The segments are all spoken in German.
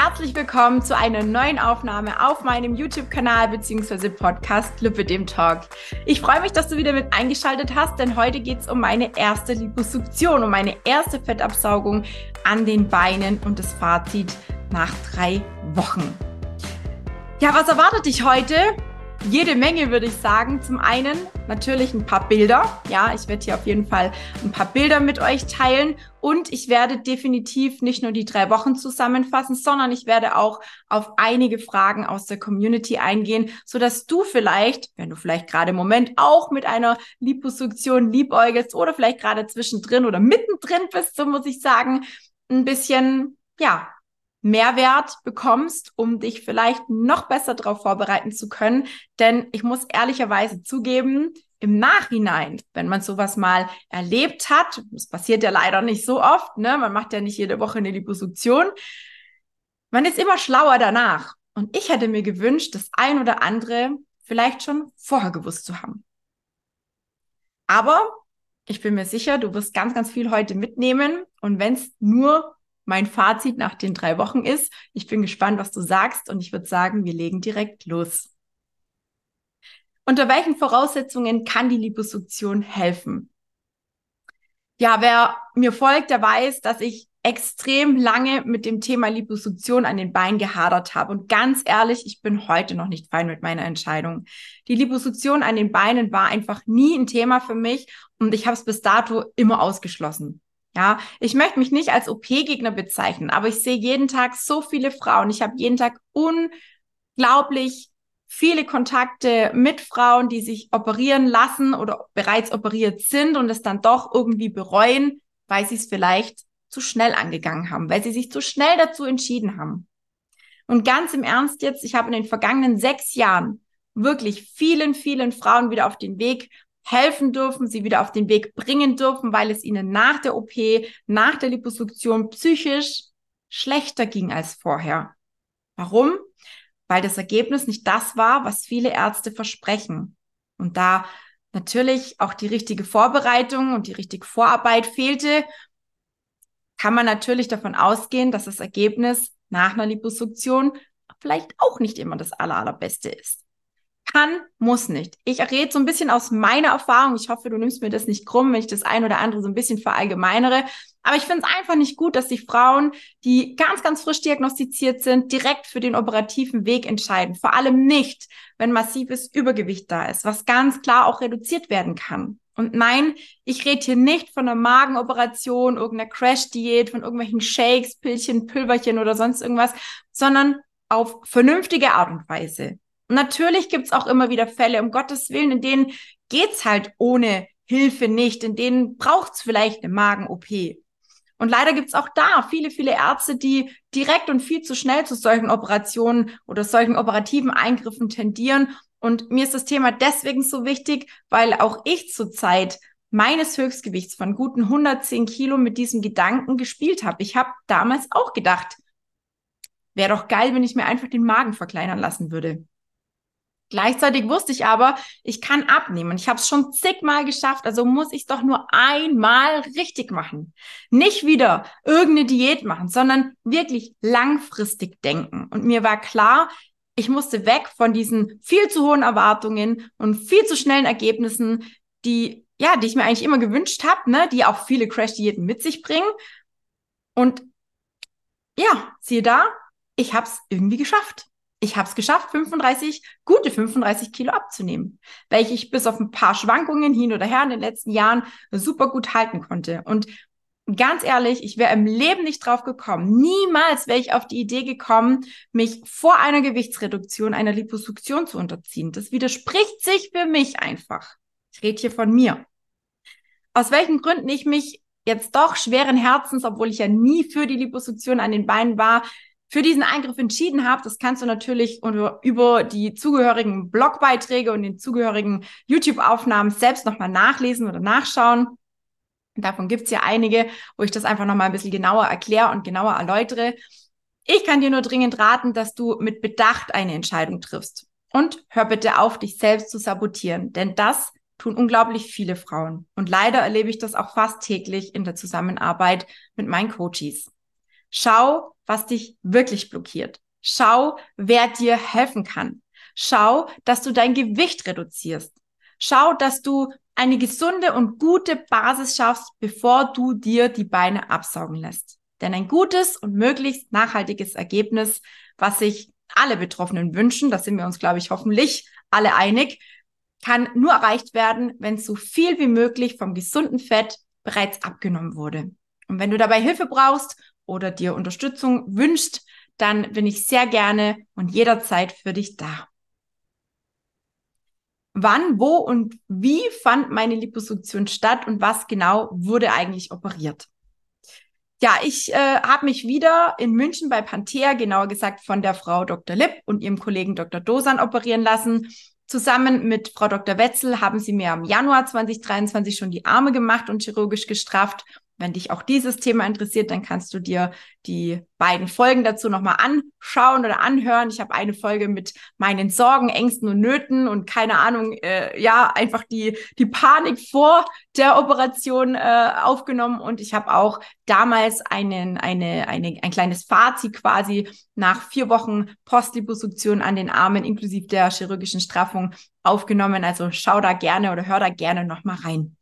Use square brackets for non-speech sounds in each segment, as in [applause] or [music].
Herzlich willkommen zu einer neuen Aufnahme auf meinem YouTube-Kanal bzw. Podcast Lipidem Talk. Ich freue mich, dass du wieder mit eingeschaltet hast, denn heute geht es um meine erste Liposuktion, um meine erste Fettabsaugung an den Beinen und das Fazit nach drei Wochen. Ja, was erwartet dich heute? Jede Menge, würde ich sagen. Zum einen natürlich ein paar Bilder. Ja, ich werde hier auf jeden Fall ein paar Bilder mit euch teilen und ich werde definitiv nicht nur die drei Wochen zusammenfassen, sondern ich werde auch auf einige Fragen aus der Community eingehen, so dass du vielleicht, wenn du vielleicht gerade im Moment auch mit einer Liposuktion liebäugelst oder vielleicht gerade zwischendrin oder mittendrin bist, so muss ich sagen, ein bisschen, ja, Mehrwert bekommst, um dich vielleicht noch besser darauf vorbereiten zu können. Denn ich muss ehrlicherweise zugeben, im Nachhinein, wenn man sowas mal erlebt hat, das passiert ja leider nicht so oft, ne? Man macht ja nicht jede Woche eine Liposuktion. Man ist immer schlauer danach. Und ich hätte mir gewünscht, das ein oder andere vielleicht schon vorher gewusst zu haben. Aber ich bin mir sicher, du wirst ganz, ganz viel heute mitnehmen. Und wenn es nur mein Fazit nach den drei Wochen ist. Ich bin gespannt, was du sagst und ich würde sagen, wir legen direkt los. Unter welchen Voraussetzungen kann die Liposuktion helfen? Ja, wer mir folgt, der weiß, dass ich extrem lange mit dem Thema Liposuktion an den Beinen gehadert habe. Und ganz ehrlich, ich bin heute noch nicht fein mit meiner Entscheidung. Die Liposuktion an den Beinen war einfach nie ein Thema für mich und ich habe es bis dato immer ausgeschlossen. Ja, ich möchte mich nicht als OP-Gegner bezeichnen, aber ich sehe jeden Tag so viele Frauen. Ich habe jeden Tag unglaublich viele Kontakte mit Frauen, die sich operieren lassen oder bereits operiert sind und es dann doch irgendwie bereuen, weil sie es vielleicht zu schnell angegangen haben, weil sie sich zu schnell dazu entschieden haben. Und ganz im Ernst jetzt, ich habe in den vergangenen sechs Jahren wirklich vielen, vielen Frauen wieder auf den Weg helfen dürfen, sie wieder auf den Weg bringen dürfen, weil es ihnen nach der OP, nach der Liposuktion psychisch schlechter ging als vorher. Warum? Weil das Ergebnis nicht das war, was viele Ärzte versprechen. Und da natürlich auch die richtige Vorbereitung und die richtige Vorarbeit fehlte, kann man natürlich davon ausgehen, dass das Ergebnis nach einer Liposuktion vielleicht auch nicht immer das aller, allerbeste ist. Kann, muss nicht. Ich rede so ein bisschen aus meiner Erfahrung. Ich hoffe, du nimmst mir das nicht krumm, wenn ich das ein oder andere so ein bisschen verallgemeinere. Aber ich finde es einfach nicht gut, dass sich Frauen, die ganz, ganz frisch diagnostiziert sind, direkt für den operativen Weg entscheiden. Vor allem nicht, wenn massives Übergewicht da ist, was ganz klar auch reduziert werden kann. Und nein, ich rede hier nicht von einer Magenoperation, irgendeiner Crash-Diät, von irgendwelchen Shakes, Pillchen, Pülverchen oder sonst irgendwas, sondern auf vernünftige Art und Weise. Natürlich gibt's auch immer wieder Fälle, um Gottes Willen, in denen geht's halt ohne Hilfe nicht, in denen braucht's vielleicht eine Magen-OP. Und leider gibt's auch da viele, viele Ärzte, die direkt und viel zu schnell zu solchen Operationen oder solchen operativen Eingriffen tendieren. Und mir ist das Thema deswegen so wichtig, weil auch ich zurzeit meines Höchstgewichts von guten 110 Kilo mit diesem Gedanken gespielt habe. Ich habe damals auch gedacht, wäre doch geil, wenn ich mir einfach den Magen verkleinern lassen würde. Gleichzeitig wusste ich aber, ich kann abnehmen. Ich habe es schon zigmal geschafft, also muss ich es doch nur einmal richtig machen. Nicht wieder irgendeine Diät machen, sondern wirklich langfristig denken. Und mir war klar, ich musste weg von diesen viel zu hohen Erwartungen und viel zu schnellen Ergebnissen, die ja, die ich mir eigentlich immer gewünscht habe, ne, die auch viele Crash-Diäten mit sich bringen. Und ja, siehe da, ich habe es irgendwie geschafft ich habe es geschafft, 35, gute 35 Kilo abzunehmen, welche ich bis auf ein paar Schwankungen hin oder her in den letzten Jahren super gut halten konnte. Und ganz ehrlich, ich wäre im Leben nicht drauf gekommen. Niemals wäre ich auf die Idee gekommen, mich vor einer Gewichtsreduktion, einer Liposuktion zu unterziehen. Das widerspricht sich für mich einfach. Ich rede hier von mir. Aus welchen Gründen ich mich jetzt doch schweren Herzens, obwohl ich ja nie für die Liposuktion an den Beinen war, für diesen Eingriff entschieden habt, das kannst du natürlich über die zugehörigen Blogbeiträge und den zugehörigen YouTube-Aufnahmen selbst nochmal nachlesen oder nachschauen. Davon gibt's ja einige, wo ich das einfach nochmal ein bisschen genauer erkläre und genauer erläutere. Ich kann dir nur dringend raten, dass du mit Bedacht eine Entscheidung triffst. Und hör bitte auf, dich selbst zu sabotieren, denn das tun unglaublich viele Frauen. Und leider erlebe ich das auch fast täglich in der Zusammenarbeit mit meinen Coaches. Schau, was dich wirklich blockiert. Schau, wer dir helfen kann. Schau, dass du dein Gewicht reduzierst. Schau, dass du eine gesunde und gute Basis schaffst, bevor du dir die Beine absaugen lässt. Denn ein gutes und möglichst nachhaltiges Ergebnis, was sich alle Betroffenen wünschen, da sind wir uns, glaube ich, hoffentlich alle einig, kann nur erreicht werden, wenn so viel wie möglich vom gesunden Fett bereits abgenommen wurde. Und wenn du dabei Hilfe brauchst oder dir Unterstützung wünschst, dann bin ich sehr gerne und jederzeit für dich da. Wann, wo und wie fand meine Liposuktion statt und was genau wurde eigentlich operiert? Ja, ich äh, habe mich wieder in München bei Panthea, genauer gesagt von der Frau Dr. Lipp und ihrem Kollegen Dr. Dosan operieren lassen. Zusammen mit Frau Dr. Wetzel haben sie mir im Januar 2023 schon die Arme gemacht und chirurgisch gestrafft wenn dich auch dieses Thema interessiert, dann kannst du dir die beiden Folgen dazu nochmal anschauen oder anhören. Ich habe eine Folge mit meinen Sorgen, Ängsten und Nöten und keine Ahnung, äh, ja, einfach die, die Panik vor der Operation äh, aufgenommen. Und ich habe auch damals einen, eine, eine, ein kleines Fazit quasi nach vier Wochen Postliposuktion an den Armen inklusive der chirurgischen Straffung aufgenommen. Also schau da gerne oder hör da gerne nochmal rein.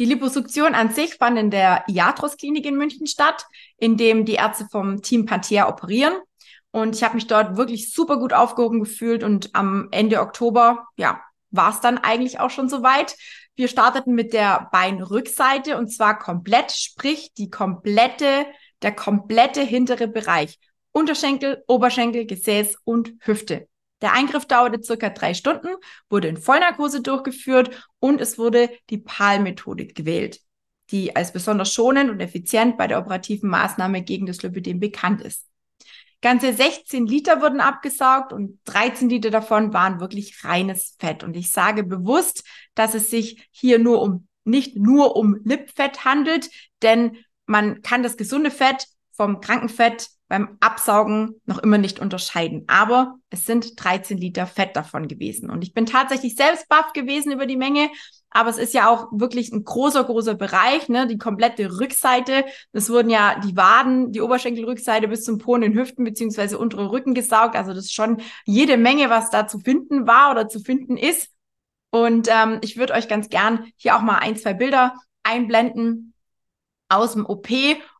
Die Liposuktion an sich fand in der Iatros Klinik in München statt, in dem die Ärzte vom Team Panthea operieren. Und ich habe mich dort wirklich super gut aufgehoben gefühlt und am Ende Oktober, ja, war es dann eigentlich auch schon soweit. Wir starteten mit der Beinrückseite und zwar komplett, sprich die komplette, der komplette hintere Bereich. Unterschenkel, Oberschenkel, Gesäß und Hüfte. Der Eingriff dauerte circa drei Stunden, wurde in Vollnarkose durchgeführt und es wurde die PAL-Methodik gewählt, die als besonders schonend und effizient bei der operativen Maßnahme gegen das Lipidem bekannt ist. Ganze 16 Liter wurden abgesaugt und 13 Liter davon waren wirklich reines Fett. Und ich sage bewusst, dass es sich hier nur um, nicht nur um Lipfett handelt, denn man kann das gesunde Fett vom Krankenfett beim Absaugen noch immer nicht unterscheiden. Aber es sind 13 Liter Fett davon gewesen. Und ich bin tatsächlich selbst baff gewesen über die Menge. Aber es ist ja auch wirklich ein großer, großer Bereich, ne? Die komplette Rückseite. Es wurden ja die Waden, die Oberschenkelrückseite bis zum Po und den Hüften beziehungsweise untere Rücken gesaugt. Also das ist schon jede Menge, was da zu finden war oder zu finden ist. Und ähm, ich würde euch ganz gern hier auch mal ein, zwei Bilder einblenden, aus dem OP,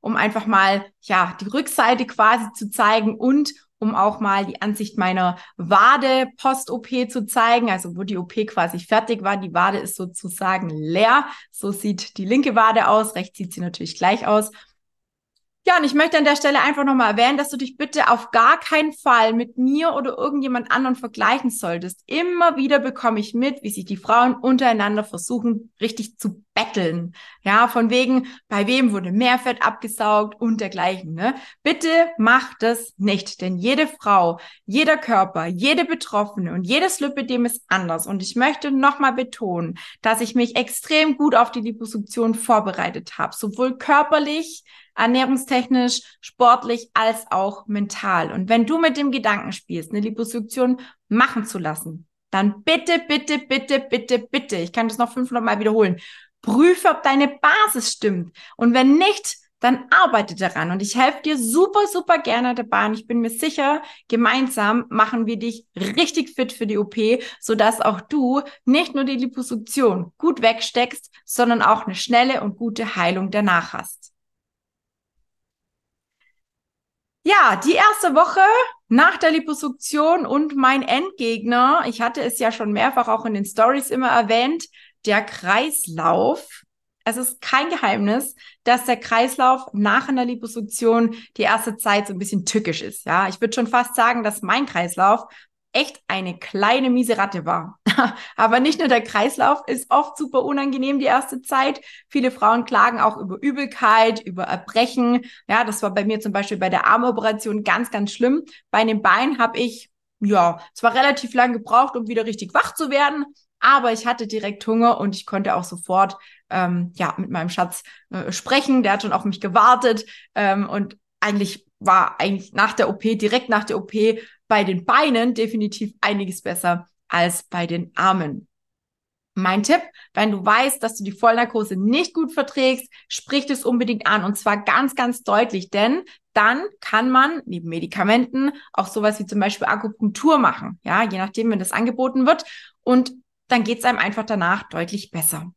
um einfach mal ja die Rückseite quasi zu zeigen und um auch mal die Ansicht meiner Wade post-OP zu zeigen, also wo die OP quasi fertig war. Die Wade ist sozusagen leer. So sieht die linke Wade aus. Rechts sieht sie natürlich gleich aus. Ja, und ich möchte an der Stelle einfach nochmal erwähnen, dass du dich bitte auf gar keinen Fall mit mir oder irgendjemand anderen vergleichen solltest. Immer wieder bekomme ich mit, wie sich die Frauen untereinander versuchen, richtig zu betteln. Ja, von wegen, bei wem wurde mehr Fett abgesaugt und dergleichen. Ne? Bitte mach das nicht, denn jede Frau, jeder Körper, jede Betroffene und jedes Lipidem ist anders. Und ich möchte nochmal betonen, dass ich mich extrem gut auf die Liposuktion vorbereitet habe, sowohl körperlich, ernährungstechnisch, sportlich als auch mental. Und wenn du mit dem Gedanken spielst, eine Liposuktion machen zu lassen, dann bitte, bitte, bitte, bitte, bitte, ich kann das noch 500 Mal wiederholen, prüfe, ob deine Basis stimmt. Und wenn nicht, dann arbeite daran. Und ich helfe dir super, super gerne dabei. Und ich bin mir sicher, gemeinsam machen wir dich richtig fit für die OP, sodass auch du nicht nur die Liposuktion gut wegsteckst, sondern auch eine schnelle und gute Heilung danach hast. Ja, die erste Woche nach der Liposuktion und mein Endgegner, ich hatte es ja schon mehrfach auch in den Stories immer erwähnt, der Kreislauf. Es ist kein Geheimnis, dass der Kreislauf nach einer Liposuktion die erste Zeit so ein bisschen tückisch ist. Ja, ich würde schon fast sagen, dass mein Kreislauf echt eine kleine miese Ratte war. [laughs] Aber nicht nur der Kreislauf ist oft super unangenehm die erste Zeit. Viele Frauen klagen auch über Übelkeit, über Erbrechen. Ja, das war bei mir zum Beispiel bei der Armoperation ganz, ganz schlimm. Bei den Beinen habe ich ja zwar relativ lang gebraucht, um wieder richtig wach zu werden, aber ich hatte direkt Hunger und ich konnte auch sofort ähm, ja mit meinem Schatz äh, sprechen. Der hat schon auf mich gewartet ähm, und eigentlich war eigentlich nach der OP, direkt nach der OP, bei den Beinen definitiv einiges besser als bei den Armen. Mein Tipp, wenn du weißt, dass du die Vollnarkose nicht gut verträgst, sprich das unbedingt an und zwar ganz, ganz deutlich, denn dann kann man neben Medikamenten auch sowas wie zum Beispiel Akupunktur machen, ja, je nachdem, wenn das angeboten wird und dann geht es einem einfach danach deutlich besser.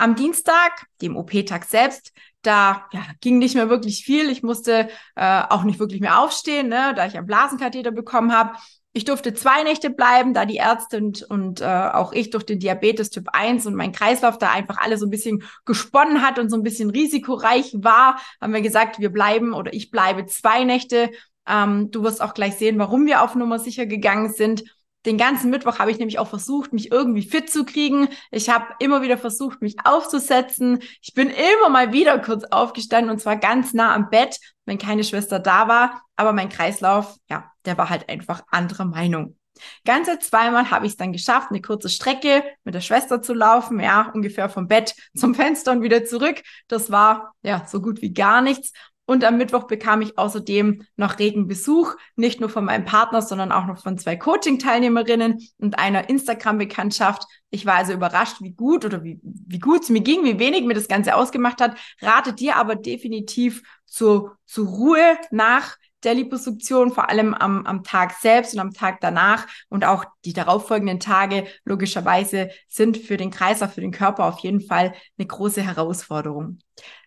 Am Dienstag, dem OP-Tag selbst, da ja, ging nicht mehr wirklich viel. Ich musste äh, auch nicht wirklich mehr aufstehen, ne, da ich einen Blasenkatheter bekommen habe. Ich durfte zwei Nächte bleiben, da die Ärzte und, und äh, auch ich durch den Diabetes Typ 1 und mein Kreislauf da einfach alle so ein bisschen gesponnen hat und so ein bisschen risikoreich war, haben wir gesagt, wir bleiben oder ich bleibe zwei Nächte. Ähm, du wirst auch gleich sehen, warum wir auf Nummer sicher gegangen sind. Den ganzen Mittwoch habe ich nämlich auch versucht, mich irgendwie fit zu kriegen. Ich habe immer wieder versucht, mich aufzusetzen. Ich bin immer mal wieder kurz aufgestanden und zwar ganz nah am Bett, wenn keine Schwester da war. Aber mein Kreislauf, ja, der war halt einfach anderer Meinung. Ganze zweimal habe ich es dann geschafft, eine kurze Strecke mit der Schwester zu laufen, ja, ungefähr vom Bett zum Fenster und wieder zurück. Das war ja so gut wie gar nichts. Und am Mittwoch bekam ich außerdem noch regen Besuch, nicht nur von meinem Partner, sondern auch noch von zwei Coaching-Teilnehmerinnen und einer Instagram-Bekanntschaft. Ich war also überrascht, wie gut oder wie, wie gut es mir ging, wie wenig mir das Ganze ausgemacht hat. Rate dir aber definitiv zur, zur Ruhe nach der Liposuktion, vor allem am, am Tag selbst und am Tag danach und auch die darauffolgenden Tage logischerweise sind für den Kreislauf, für den Körper auf jeden Fall eine große Herausforderung.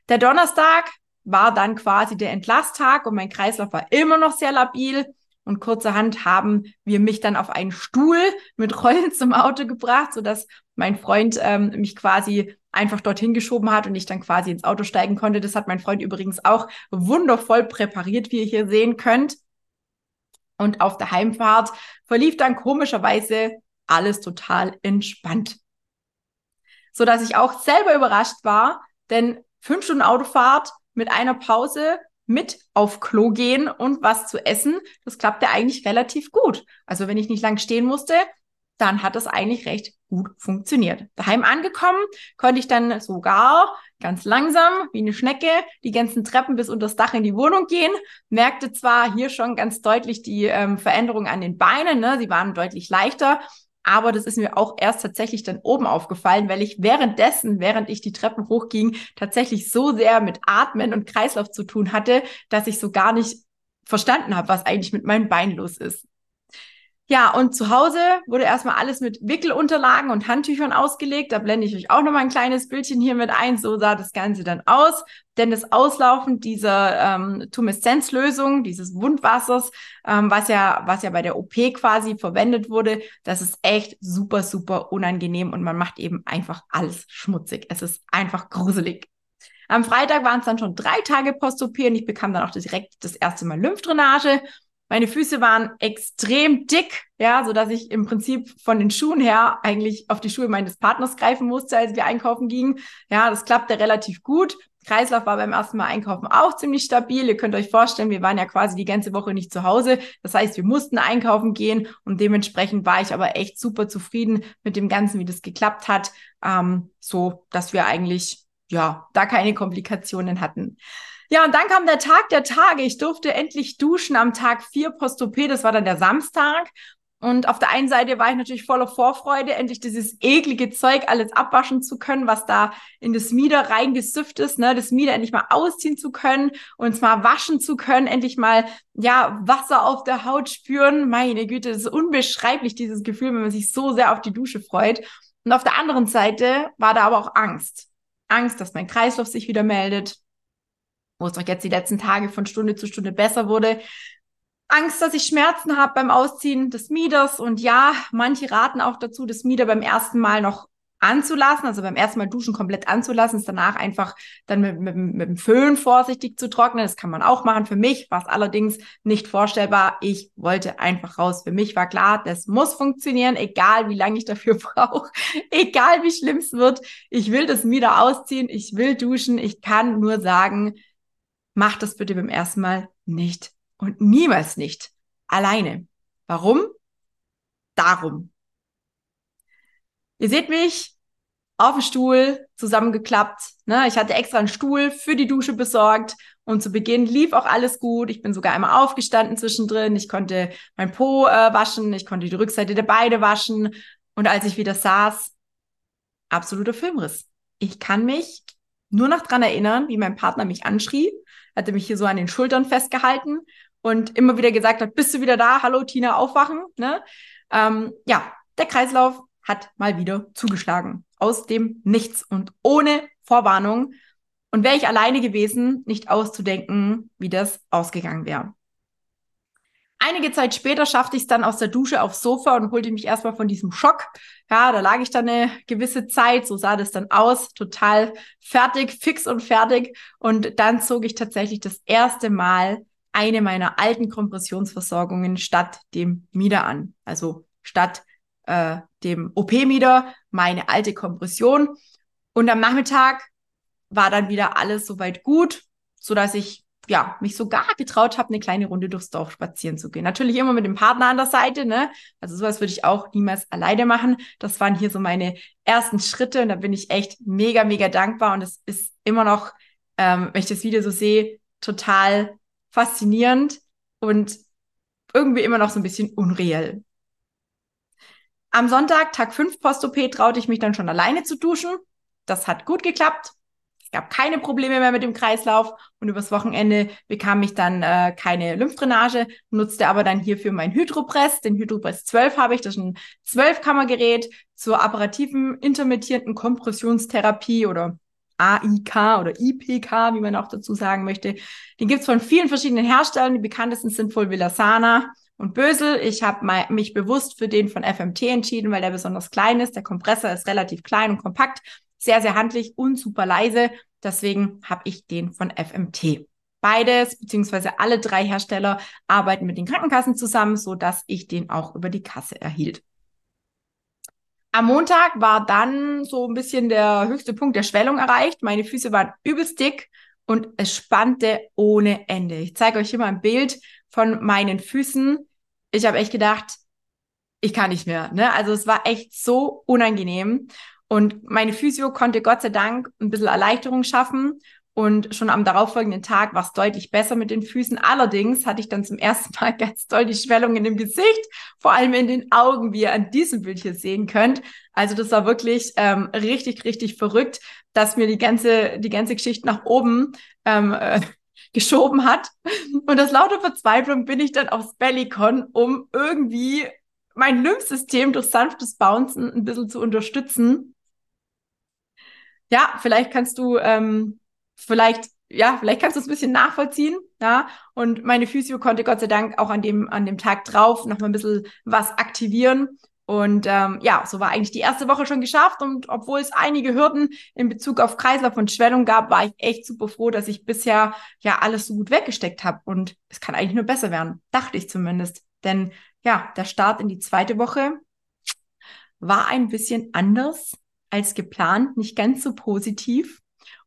Der Donnerstag war dann quasi der Entlasttag und mein Kreislauf war immer noch sehr labil. Und kurzerhand haben wir mich dann auf einen Stuhl mit Rollen [laughs] zum Auto gebracht, sodass mein Freund ähm, mich quasi einfach dorthin geschoben hat und ich dann quasi ins Auto steigen konnte. Das hat mein Freund übrigens auch wundervoll präpariert, wie ihr hier sehen könnt. Und auf der Heimfahrt verlief dann komischerweise alles total entspannt. Sodass ich auch selber überrascht war, denn fünf Stunden Autofahrt mit einer Pause mit auf Klo gehen und was zu essen, das klappte eigentlich relativ gut. Also wenn ich nicht lang stehen musste, dann hat das eigentlich recht gut funktioniert. Daheim angekommen, konnte ich dann sogar ganz langsam, wie eine Schnecke, die ganzen Treppen bis unter das Dach in die Wohnung gehen. Merkte zwar hier schon ganz deutlich die ähm, Veränderung an den Beinen, ne? sie waren deutlich leichter, aber das ist mir auch erst tatsächlich dann oben aufgefallen, weil ich währenddessen, während ich die Treppen hochging, tatsächlich so sehr mit Atmen und Kreislauf zu tun hatte, dass ich so gar nicht verstanden habe, was eigentlich mit meinem Bein los ist. Ja, und zu Hause wurde erstmal alles mit Wickelunterlagen und Handtüchern ausgelegt. Da blende ich euch auch noch mal ein kleines Bildchen hier mit ein. So sah das Ganze dann aus. Denn das Auslaufen dieser ähm, Tumeszenzlösung, dieses Wundwassers, ähm, was ja, was ja bei der OP quasi verwendet wurde, das ist echt super, super unangenehm und man macht eben einfach alles schmutzig. Es ist einfach gruselig. Am Freitag waren es dann schon drei Tage Post-OP und ich bekam dann auch direkt das erste Mal Lymphdrainage. Meine Füße waren extrem dick, ja, so dass ich im Prinzip von den Schuhen her eigentlich auf die Schuhe meines Partners greifen musste, als wir einkaufen gingen. Ja, das klappte relativ gut. Kreislauf war beim ersten Mal einkaufen auch ziemlich stabil. Ihr könnt euch vorstellen, wir waren ja quasi die ganze Woche nicht zu Hause. Das heißt, wir mussten einkaufen gehen und dementsprechend war ich aber echt super zufrieden mit dem Ganzen, wie das geklappt hat. Ähm, so, dass wir eigentlich, ja, da keine Komplikationen hatten. Ja, und dann kam der Tag der Tage. Ich durfte endlich duschen am Tag 4 Post-OP. Das war dann der Samstag. Und auf der einen Seite war ich natürlich voller Vorfreude, endlich dieses eklige Zeug alles abwaschen zu können, was da in das Mieder reingesüfft ist, ne, das Mieder endlich mal ausziehen zu können und zwar waschen zu können, endlich mal, ja, Wasser auf der Haut spüren. Meine Güte, das ist unbeschreiblich, dieses Gefühl, wenn man sich so sehr auf die Dusche freut. Und auf der anderen Seite war da aber auch Angst. Angst, dass mein Kreislauf sich wieder meldet, wo es doch jetzt die letzten Tage von Stunde zu Stunde besser wurde. Angst, dass ich Schmerzen habe beim Ausziehen des Mieders. Und ja, manche raten auch dazu, das Mieder beim ersten Mal noch anzulassen, also beim ersten Mal duschen komplett anzulassen, es danach einfach dann mit, mit, mit dem Föhn vorsichtig zu trocknen. Das kann man auch machen. Für mich war es allerdings nicht vorstellbar. Ich wollte einfach raus. Für mich war klar, das muss funktionieren, egal wie lange ich dafür [laughs] brauche, egal wie schlimm es wird. Ich will das Mieder ausziehen, ich will duschen. Ich kann nur sagen, Mach das bitte beim ersten Mal nicht und niemals nicht alleine. Warum? Darum. Ihr seht mich auf dem Stuhl zusammengeklappt. Ne? Ich hatte extra einen Stuhl für die Dusche besorgt und zu Beginn lief auch alles gut. Ich bin sogar einmal aufgestanden zwischendrin. Ich konnte mein Po äh, waschen, ich konnte die Rückseite der Beine waschen. Und als ich wieder saß, absoluter Filmriss. Ich kann mich nur noch dran erinnern, wie mein Partner mich anschrie, hatte mich hier so an den Schultern festgehalten und immer wieder gesagt hat, bist du wieder da? Hallo Tina, aufwachen. Ne? Ähm, ja, der Kreislauf hat mal wieder zugeschlagen. Aus dem Nichts und ohne Vorwarnung. Und wäre ich alleine gewesen, nicht auszudenken, wie das ausgegangen wäre. Einige Zeit später schaffte ich es dann aus der Dusche aufs Sofa und holte mich erstmal von diesem Schock. Ja, da lag ich dann eine gewisse Zeit, so sah das dann aus, total fertig, fix und fertig. Und dann zog ich tatsächlich das erste Mal eine meiner alten Kompressionsversorgungen statt dem Mieder an. Also statt äh, dem OP-Mieder meine alte Kompression. Und am Nachmittag war dann wieder alles soweit gut, so dass ich ja, mich sogar getraut habe, eine kleine Runde durchs Dorf spazieren zu gehen. Natürlich immer mit dem Partner an der Seite, ne? Also sowas würde ich auch niemals alleine machen. Das waren hier so meine ersten Schritte und da bin ich echt mega, mega dankbar und es ist immer noch, ähm, wenn ich das Video so sehe, total faszinierend und irgendwie immer noch so ein bisschen unreal. Am Sonntag, Tag 5 Post-OP, traute ich mich dann schon alleine zu duschen. Das hat gut geklappt gab keine Probleme mehr mit dem Kreislauf und übers Wochenende bekam ich dann äh, keine Lymphdrainage, nutzte aber dann hierfür mein Hydropress. Den Hydropress 12 habe ich, das ist ein 12-Kammer-Gerät zur apparativen intermittierenden Kompressionstherapie oder AIK oder IPK, wie man auch dazu sagen möchte. Den gibt's von vielen verschiedenen Herstellern. Die bekanntesten sind wohl Villasana und Bösel. Ich habe mich bewusst für den von FMT entschieden, weil der besonders klein ist. Der Kompressor ist relativ klein und kompakt sehr, sehr handlich und super leise. Deswegen habe ich den von FMT. Beides, beziehungsweise alle drei Hersteller arbeiten mit den Krankenkassen zusammen, so dass ich den auch über die Kasse erhielt. Am Montag war dann so ein bisschen der höchste Punkt der Schwellung erreicht. Meine Füße waren übelst dick und es spannte ohne Ende. Ich zeige euch hier mal ein Bild von meinen Füßen. Ich habe echt gedacht, ich kann nicht mehr. Ne? Also es war echt so unangenehm. Und meine Physio konnte Gott sei Dank ein bisschen Erleichterung schaffen. Und schon am darauffolgenden Tag war es deutlich besser mit den Füßen. Allerdings hatte ich dann zum ersten Mal [laughs] ganz doll die Schwellung in dem Gesicht, vor allem in den Augen, wie ihr an diesem Bild hier sehen könnt. Also das war wirklich ähm, richtig, richtig verrückt, dass mir die ganze, die ganze Geschichte nach oben ähm, [laughs] äh, geschoben hat. Und aus lauter Verzweiflung bin ich dann aufs Bellycon, um irgendwie mein Lymphsystem durch sanftes Bouncen ein bisschen zu unterstützen ja, vielleicht kannst du, ähm, vielleicht, ja, vielleicht kannst du es ein bisschen nachvollziehen, ja. Und meine Physio konnte Gott sei Dank auch an dem, an dem Tag drauf noch mal ein bisschen was aktivieren. Und ähm, ja, so war eigentlich die erste Woche schon geschafft. Und obwohl es einige Hürden in Bezug auf Kreislauf und Schwellung gab, war ich echt super froh, dass ich bisher ja alles so gut weggesteckt habe. Und es kann eigentlich nur besser werden, dachte ich zumindest. Denn ja, der Start in die zweite Woche war ein bisschen anders als geplant nicht ganz so positiv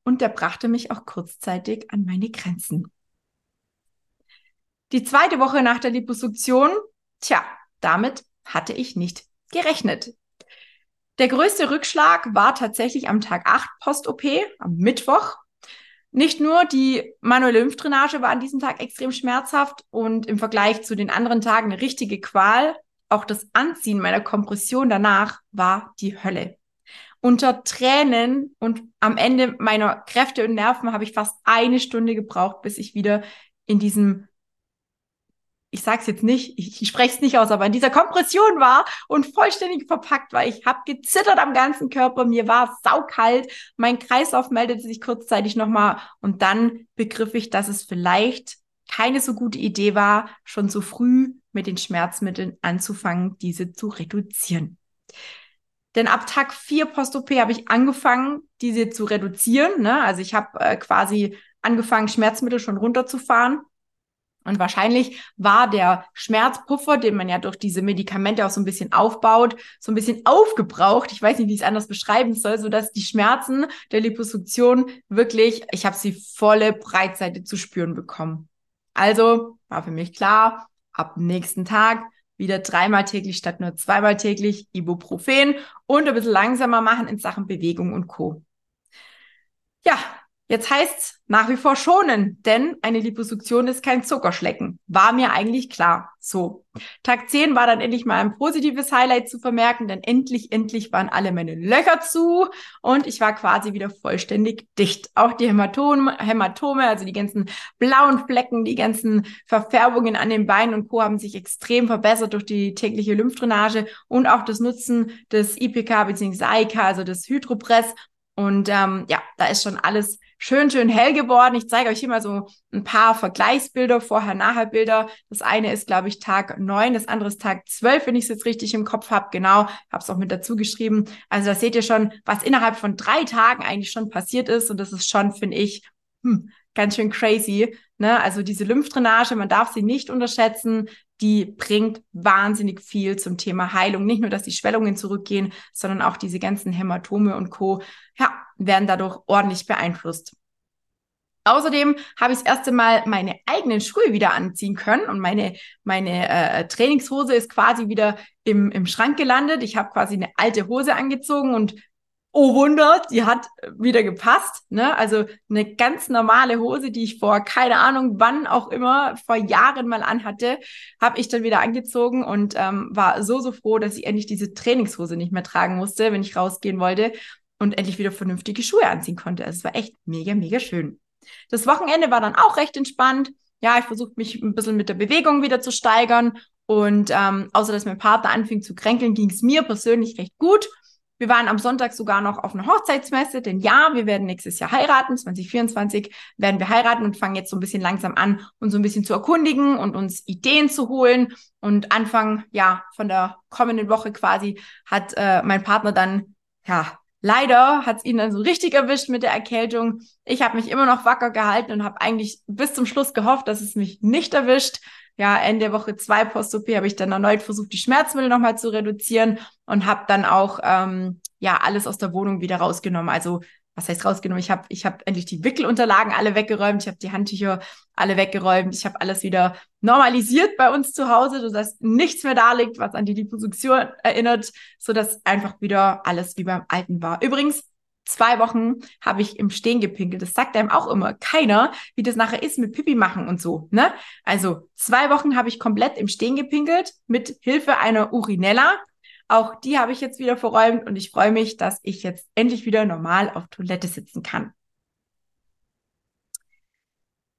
und der brachte mich auch kurzzeitig an meine Grenzen. Die zweite Woche nach der Liposuktion, tja, damit hatte ich nicht gerechnet. Der größte Rückschlag war tatsächlich am Tag 8 Post-OP, am Mittwoch. Nicht nur die manuelle Lymphdrainage war an diesem Tag extrem schmerzhaft und im Vergleich zu den anderen Tagen eine richtige Qual. Auch das Anziehen meiner Kompression danach war die Hölle unter Tränen und am Ende meiner Kräfte und Nerven habe ich fast eine Stunde gebraucht, bis ich wieder in diesem, ich sag's jetzt nicht, ich, ich spreche es nicht aus, aber in dieser Kompression war und vollständig verpackt war. Ich habe gezittert am ganzen Körper, mir war saukalt, mein Kreislauf meldete sich kurzzeitig nochmal und dann begriff ich, dass es vielleicht keine so gute Idee war, schon so früh mit den Schmerzmitteln anzufangen, diese zu reduzieren. Denn ab Tag 4 Post-OP habe ich angefangen, diese zu reduzieren. Ne? Also ich habe äh, quasi angefangen, Schmerzmittel schon runterzufahren. Und wahrscheinlich war der Schmerzpuffer, den man ja durch diese Medikamente auch so ein bisschen aufbaut, so ein bisschen aufgebraucht. Ich weiß nicht, wie ich es anders beschreiben soll, so dass die Schmerzen der Liposuktion wirklich, ich habe sie volle Breitseite zu spüren bekommen. Also war für mich klar, ab nächsten Tag wieder dreimal täglich statt nur zweimal täglich Ibuprofen und ein bisschen langsamer machen in Sachen Bewegung und Co. Ja, Jetzt heißt nach wie vor schonen, denn eine Liposuktion ist kein Zuckerschlecken. War mir eigentlich klar. So. Tag 10 war dann endlich mal ein positives Highlight zu vermerken, denn endlich, endlich waren alle meine Löcher zu und ich war quasi wieder vollständig dicht. Auch die Hämatome, Hämatome, also die ganzen blauen Flecken, die ganzen Verfärbungen an den Beinen und Co. haben sich extrem verbessert durch die tägliche Lymphdrainage und auch das Nutzen des IPK bzw. AIK, also des Hydropress. Und ähm, ja, da ist schon alles schön, schön hell geworden. Ich zeige euch hier mal so ein paar Vergleichsbilder, Vorher-Nachher-Bilder. Das eine ist, glaube ich, Tag neun, das andere ist Tag zwölf, wenn ich es jetzt richtig im Kopf habe. Genau, habe es auch mit dazu geschrieben. Also da seht ihr schon, was innerhalb von drei Tagen eigentlich schon passiert ist. Und das ist schon, finde ich, hm, ganz schön crazy. Ne? Also diese Lymphdrainage, man darf sie nicht unterschätzen. Die bringt wahnsinnig viel zum Thema Heilung. Nicht nur, dass die Schwellungen zurückgehen, sondern auch diese ganzen Hämatome und Co. Ja, werden dadurch ordentlich beeinflusst. Außerdem habe ich das erste Mal meine eigenen Schuhe wieder anziehen können und meine, meine äh, Trainingshose ist quasi wieder im, im Schrank gelandet. Ich habe quasi eine alte Hose angezogen und oh Wunder, die hat wieder gepasst. Ne? Also eine ganz normale Hose, die ich vor keine Ahnung wann auch immer vor Jahren mal anhatte, habe ich dann wieder angezogen und ähm, war so, so froh, dass ich endlich diese Trainingshose nicht mehr tragen musste, wenn ich rausgehen wollte und endlich wieder vernünftige Schuhe anziehen konnte. Also es war echt mega, mega schön. Das Wochenende war dann auch recht entspannt. Ja, ich versuchte mich ein bisschen mit der Bewegung wieder zu steigern. Und ähm, außer dass mein Partner anfing zu kränkeln, ging es mir persönlich recht gut. Wir waren am Sonntag sogar noch auf einer Hochzeitsmesse, denn ja, wir werden nächstes Jahr heiraten, 2024 werden wir heiraten und fangen jetzt so ein bisschen langsam an, uns so ein bisschen zu erkundigen und uns Ideen zu holen. Und Anfang, ja, von der kommenden Woche quasi hat äh, mein Partner dann, ja, Leider hat es ihn dann so richtig erwischt mit der Erkältung. Ich habe mich immer noch wacker gehalten und habe eigentlich bis zum Schluss gehofft, dass es mich nicht erwischt. Ja, Ende Woche zwei Post-OP habe ich dann erneut versucht, die Schmerzmittel nochmal zu reduzieren und habe dann auch ähm, ja alles aus der Wohnung wieder rausgenommen. Also was heißt rausgenommen? Ich habe ich hab endlich die Wickelunterlagen alle weggeräumt, ich habe die Handtücher alle weggeräumt, ich habe alles wieder normalisiert bei uns zu Hause, sodass nichts mehr da liegt, was an die Liposuktion erinnert, sodass einfach wieder alles wie beim Alten war. Übrigens, zwei Wochen habe ich im Stehen gepinkelt. Das sagt einem auch immer keiner, wie das nachher ist mit Pipi machen und so. Ne? Also zwei Wochen habe ich komplett im Stehen gepinkelt mit Hilfe einer Urinella auch die habe ich jetzt wieder verräumt und ich freue mich, dass ich jetzt endlich wieder normal auf Toilette sitzen kann.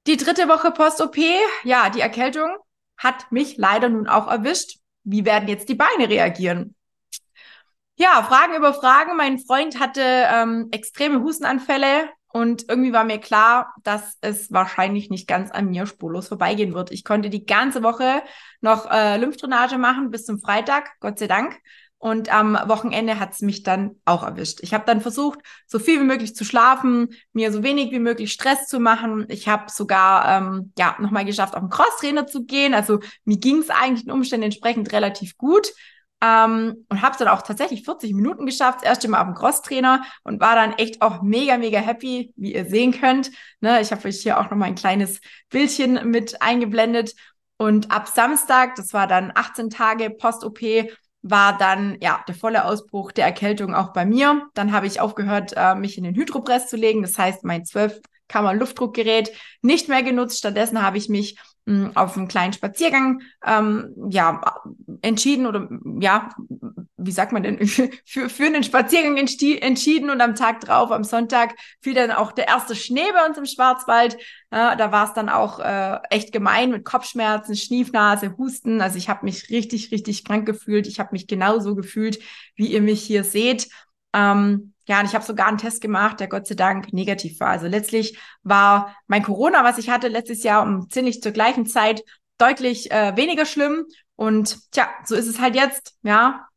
Die dritte Woche Post-OP, ja, die Erkältung hat mich leider nun auch erwischt. Wie werden jetzt die Beine reagieren? Ja, Fragen über Fragen. Mein Freund hatte ähm, extreme Hustenanfälle und irgendwie war mir klar, dass es wahrscheinlich nicht ganz an mir spurlos vorbeigehen wird. Ich konnte die ganze Woche noch äh, Lymphdrainage machen bis zum Freitag, Gott sei Dank. Und am Wochenende hat es mich dann auch erwischt. Ich habe dann versucht, so viel wie möglich zu schlafen, mir so wenig wie möglich Stress zu machen. Ich habe sogar ähm, ja nochmal geschafft, auf den Crosstrainer zu gehen. Also mir ging es eigentlich den Umständen entsprechend relativ gut. Ähm, und habe es dann auch tatsächlich 40 Minuten geschafft, das erste Mal auf dem Crosstrainer und war dann echt auch mega, mega happy, wie ihr sehen könnt. Ne, ich habe euch hier auch noch mal ein kleines Bildchen mit eingeblendet. Und ab Samstag, das war dann 18 Tage Post-OP, war dann ja der volle Ausbruch der Erkältung auch bei mir. Dann habe ich aufgehört, äh, mich in den Hydropress zu legen. Das heißt, mein 12 Kammer Luftdruckgerät nicht mehr genutzt. Stattdessen habe ich mich mh, hm, auf einen kleinen Spaziergang ähm, ja entschieden oder ja wie sagt man denn, [laughs] für, für einen Spaziergang entschieden und am Tag drauf, am Sonntag, fiel dann auch der erste Schnee bei uns im Schwarzwald. Ja, da war es dann auch äh, echt gemein mit Kopfschmerzen, Schniefnase, Husten. Also ich habe mich richtig, richtig krank gefühlt. Ich habe mich genauso gefühlt, wie ihr mich hier seht. Ähm, ja, und ich habe sogar einen Test gemacht, der Gott sei Dank negativ war. Also letztlich war mein Corona, was ich hatte letztes Jahr um ziemlich zur gleichen Zeit, deutlich äh, weniger schlimm. Und tja, so ist es halt jetzt. Ja,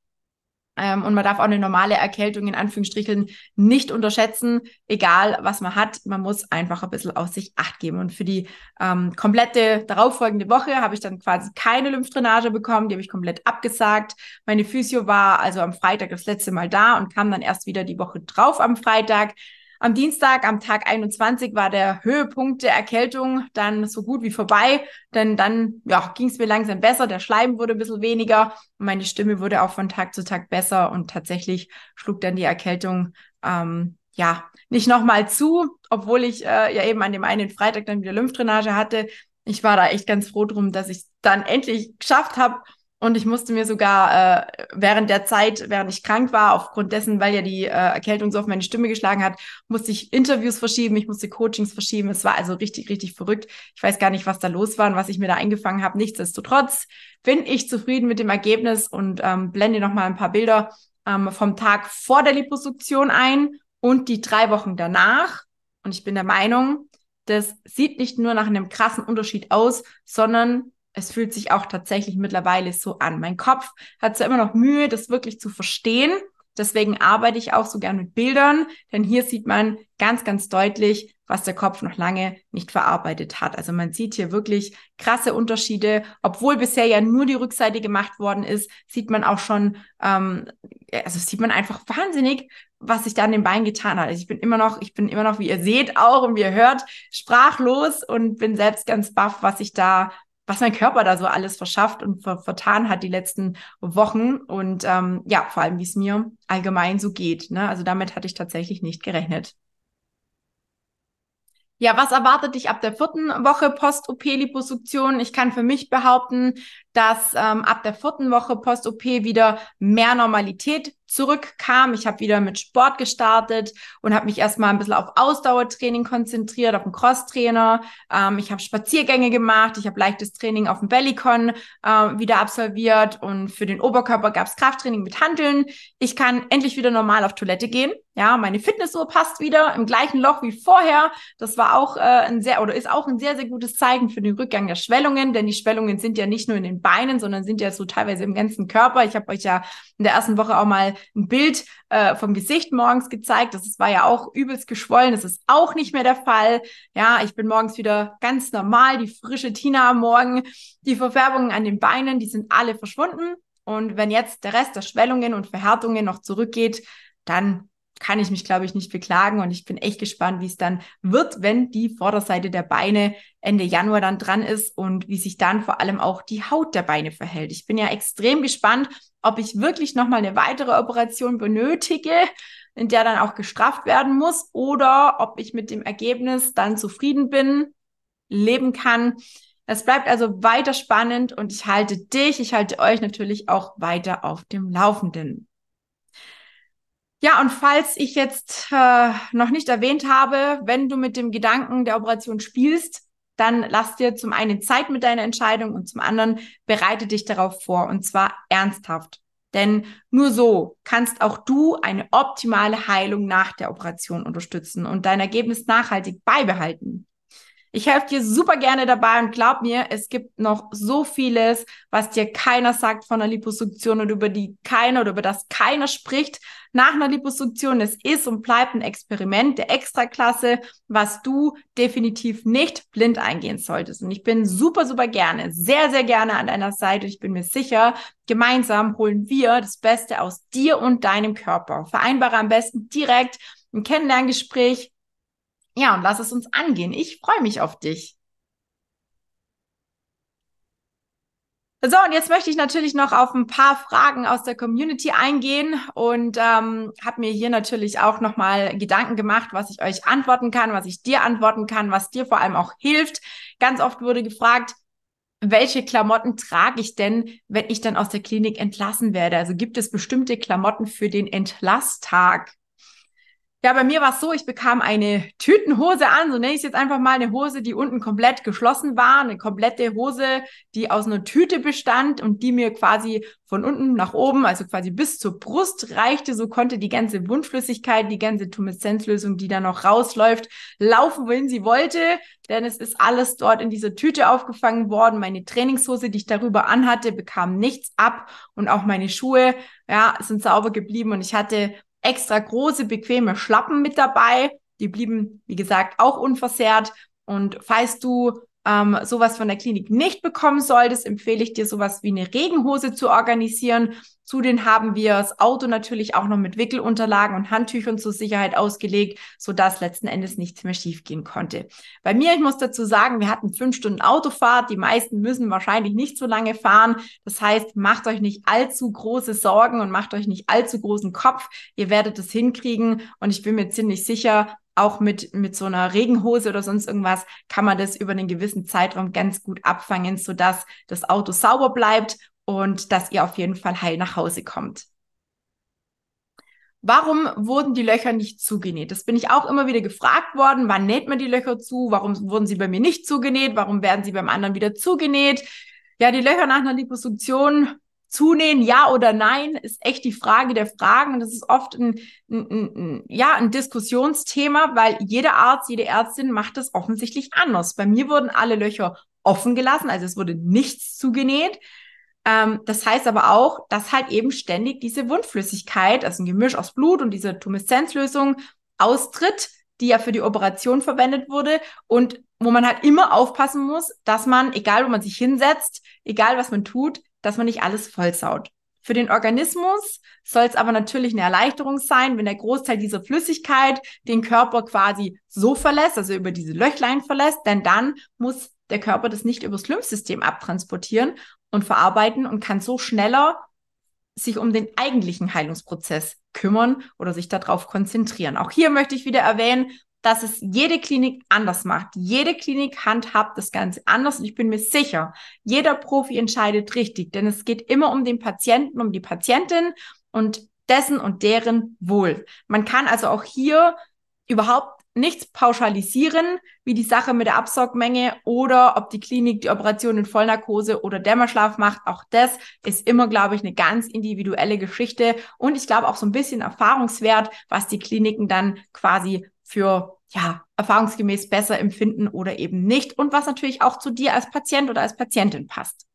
ähm, und man darf auch eine normale Erkältung in Anführungsstrichen nicht unterschätzen, egal was man hat. Man muss einfach ein bisschen auf sich acht geben. Und für die ähm, komplette darauffolgende Woche habe ich dann quasi keine Lymphdrainage bekommen. Die habe ich komplett abgesagt. Meine Physio war also am Freitag das letzte Mal da und kam dann erst wieder die Woche drauf am Freitag. Am Dienstag, am Tag 21, war der Höhepunkt der Erkältung dann so gut wie vorbei, denn dann ja, ging es mir langsam besser, der Schleim wurde ein bisschen weniger meine Stimme wurde auch von Tag zu Tag besser und tatsächlich schlug dann die Erkältung ähm, ja, nicht nochmal zu, obwohl ich äh, ja eben an dem einen Freitag dann wieder Lymphdrainage hatte. Ich war da echt ganz froh drum, dass ich dann endlich geschafft habe, und ich musste mir sogar äh, während der Zeit, während ich krank war, aufgrund dessen, weil ja die äh, Erkältung so auf meine Stimme geschlagen hat, musste ich Interviews verschieben, ich musste Coachings verschieben. Es war also richtig, richtig verrückt. Ich weiß gar nicht, was da los war und was ich mir da eingefangen habe. Nichtsdestotrotz bin ich zufrieden mit dem Ergebnis und ähm, blende noch mal ein paar Bilder ähm, vom Tag vor der Liposuktion ein und die drei Wochen danach. Und ich bin der Meinung, das sieht nicht nur nach einem krassen Unterschied aus, sondern es fühlt sich auch tatsächlich mittlerweile so an. Mein Kopf hat zwar immer noch Mühe, das wirklich zu verstehen. Deswegen arbeite ich auch so gern mit Bildern, denn hier sieht man ganz, ganz deutlich, was der Kopf noch lange nicht verarbeitet hat. Also man sieht hier wirklich krasse Unterschiede. Obwohl bisher ja nur die Rückseite gemacht worden ist, sieht man auch schon, ähm, also sieht man einfach wahnsinnig, was sich da an den Beinen getan hat. Also ich bin immer noch, ich bin immer noch, wie ihr seht auch und wie ihr hört, sprachlos und bin selbst ganz baff, was sich da was mein Körper da so alles verschafft und ver vertan hat die letzten Wochen und ähm, ja, vor allem, wie es mir allgemein so geht. Ne? Also damit hatte ich tatsächlich nicht gerechnet. Ja, was erwartet dich ab der vierten Woche Post-OP-Liposuktion? Ich kann für mich behaupten, dass ähm, ab der vierten Woche Post-OP wieder mehr Normalität zurückkam. Ich habe wieder mit Sport gestartet und habe mich erstmal ein bisschen auf Ausdauertraining konzentriert, auf den Crosstrainer. Ähm, ich habe Spaziergänge gemacht, ich habe leichtes Training auf dem Bellycon äh, wieder absolviert und für den Oberkörper gab es Krafttraining mit Handeln. Ich kann endlich wieder normal auf Toilette gehen. Ja, meine Fitnessuhr passt wieder im gleichen Loch wie vorher. Das war auch äh, ein sehr oder ist auch ein sehr, sehr gutes Zeichen für den Rückgang der Schwellungen, denn die Schwellungen sind ja nicht nur in den Beinen, sondern sind ja so teilweise im ganzen Körper. Ich habe euch ja in der ersten Woche auch mal ein Bild äh, vom Gesicht morgens gezeigt. Das war ja auch übelst geschwollen. Das ist auch nicht mehr der Fall. Ja, ich bin morgens wieder ganz normal. Die frische Tina am Morgen, die Verfärbungen an den Beinen, die sind alle verschwunden. Und wenn jetzt der Rest der Schwellungen und Verhärtungen noch zurückgeht, dann kann ich mich, glaube ich, nicht beklagen. Und ich bin echt gespannt, wie es dann wird, wenn die Vorderseite der Beine Ende Januar dann dran ist und wie sich dann vor allem auch die Haut der Beine verhält. Ich bin ja extrem gespannt, ob ich wirklich nochmal eine weitere Operation benötige, in der dann auch gestrafft werden muss, oder ob ich mit dem Ergebnis dann zufrieden bin, leben kann. Es bleibt also weiter spannend und ich halte dich, ich halte euch natürlich auch weiter auf dem Laufenden. Ja, und falls ich jetzt äh, noch nicht erwähnt habe, wenn du mit dem Gedanken der Operation spielst, dann lass dir zum einen Zeit mit deiner Entscheidung und zum anderen bereite dich darauf vor und zwar ernsthaft. Denn nur so kannst auch du eine optimale Heilung nach der Operation unterstützen und dein Ergebnis nachhaltig beibehalten. Ich helfe dir super gerne dabei und glaub mir, es gibt noch so vieles, was dir keiner sagt von der Liposuktion und über die keiner oder über das keiner spricht nach einer Liposuktion. Es ist und bleibt ein Experiment der Extraklasse, was du definitiv nicht blind eingehen solltest. Und ich bin super, super gerne, sehr, sehr gerne an deiner Seite. Ich bin mir sicher, gemeinsam holen wir das Beste aus dir und deinem Körper. Vereinbare am besten direkt ein Kennenlerngespräch ja, und lass es uns angehen. Ich freue mich auf dich. So, und jetzt möchte ich natürlich noch auf ein paar Fragen aus der Community eingehen und ähm, habe mir hier natürlich auch nochmal Gedanken gemacht, was ich euch antworten kann, was ich dir antworten kann, was dir vor allem auch hilft. Ganz oft wurde gefragt, welche Klamotten trage ich denn, wenn ich dann aus der Klinik entlassen werde? Also gibt es bestimmte Klamotten für den Entlasstag? Ja, bei mir war es so, ich bekam eine Tütenhose an, so nenne ich es jetzt einfach mal, eine Hose, die unten komplett geschlossen war, eine komplette Hose, die aus einer Tüte bestand und die mir quasi von unten nach oben, also quasi bis zur Brust reichte. So konnte die ganze Wundflüssigkeit, die ganze Tumeszenzlösung, die da noch rausläuft, laufen, wohin sie wollte, denn es ist alles dort in dieser Tüte aufgefangen worden. Meine Trainingshose, die ich darüber anhatte, bekam nichts ab und auch meine Schuhe, ja, sind sauber geblieben und ich hatte extra große, bequeme Schlappen mit dabei. Die blieben, wie gesagt, auch unversehrt. Und falls du ähm, sowas von der Klinik nicht bekommen solltest, empfehle ich dir sowas wie eine Regenhose zu organisieren. Zudem haben wir das Auto natürlich auch noch mit Wickelunterlagen und Handtüchern zur Sicherheit ausgelegt, sodass letzten Endes nichts mehr schiefgehen konnte. Bei mir, ich muss dazu sagen, wir hatten fünf Stunden Autofahrt. Die meisten müssen wahrscheinlich nicht so lange fahren. Das heißt, macht euch nicht allzu große Sorgen und macht euch nicht allzu großen Kopf. Ihr werdet es hinkriegen und ich bin mir ziemlich sicher, auch mit, mit so einer Regenhose oder sonst irgendwas kann man das über einen gewissen Zeitraum ganz gut abfangen, sodass das Auto sauber bleibt und dass ihr auf jeden Fall heil nach Hause kommt. Warum wurden die Löcher nicht zugenäht? Das bin ich auch immer wieder gefragt worden. Wann näht man die Löcher zu? Warum wurden sie bei mir nicht zugenäht? Warum werden sie beim anderen wieder zugenäht? Ja, die Löcher nach einer Liposuktion Zunähen, ja oder nein, ist echt die Frage der Fragen. Und das ist oft ein, ein, ein, ja, ein Diskussionsthema, weil jeder Arzt, jede Ärztin macht das offensichtlich anders. Bei mir wurden alle Löcher offen gelassen, also es wurde nichts zugenäht. Ähm, das heißt aber auch, dass halt eben ständig diese Wundflüssigkeit, also ein Gemisch aus Blut und diese Tumeszenzlösung austritt, die ja für die Operation verwendet wurde und wo man halt immer aufpassen muss, dass man, egal wo man sich hinsetzt, egal was man tut, dass man nicht alles vollsaut. Für den Organismus soll es aber natürlich eine Erleichterung sein, wenn der Großteil dieser Flüssigkeit den Körper quasi so verlässt, also über diese Löchlein verlässt, denn dann muss der Körper das nicht übers Lymphsystem abtransportieren und verarbeiten und kann so schneller sich um den eigentlichen Heilungsprozess kümmern oder sich darauf konzentrieren. Auch hier möchte ich wieder erwähnen, dass es jede Klinik anders macht. Jede Klinik handhabt das Ganze anders und ich bin mir sicher, jeder Profi entscheidet richtig, denn es geht immer um den Patienten, um die Patientin und dessen und deren Wohl. Man kann also auch hier überhaupt nichts pauschalisieren, wie die Sache mit der Absaugmenge oder ob die Klinik die Operation in Vollnarkose oder Dämmerschlaf macht. Auch das ist immer, glaube ich, eine ganz individuelle Geschichte und ich glaube auch so ein bisschen Erfahrungswert, was die Kliniken dann quasi für ja, erfahrungsgemäß besser empfinden oder eben nicht und was natürlich auch zu dir als Patient oder als Patientin passt.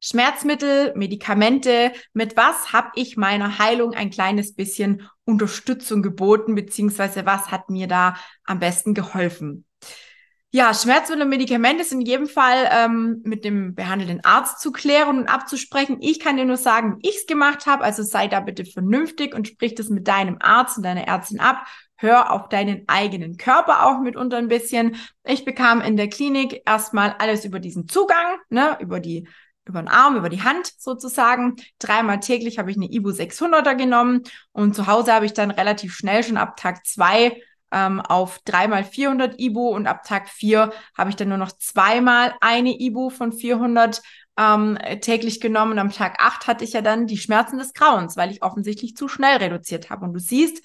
Schmerzmittel, Medikamente, mit was habe ich meiner Heilung ein kleines bisschen Unterstützung geboten, beziehungsweise was hat mir da am besten geholfen? Ja, Schmerzmittel und Medikamente sind in jedem Fall ähm, mit dem behandelnden Arzt zu klären und abzusprechen. Ich kann dir nur sagen, wie ich es gemacht habe. Also sei da bitte vernünftig und sprich das mit deinem Arzt und deiner Ärztin ab. Hör auf deinen eigenen Körper auch mitunter ein bisschen. Ich bekam in der Klinik erstmal alles über diesen Zugang, ne, über die über den Arm, über die Hand sozusagen. Dreimal täglich habe ich eine Ibu 600er genommen und zu Hause habe ich dann relativ schnell schon ab Tag zwei ähm, auf dreimal 400 Ibu und ab Tag vier habe ich dann nur noch zweimal eine Ibu von 400 ähm, täglich genommen. Und am Tag acht hatte ich ja dann die Schmerzen des Grauens, weil ich offensichtlich zu schnell reduziert habe. Und du siehst,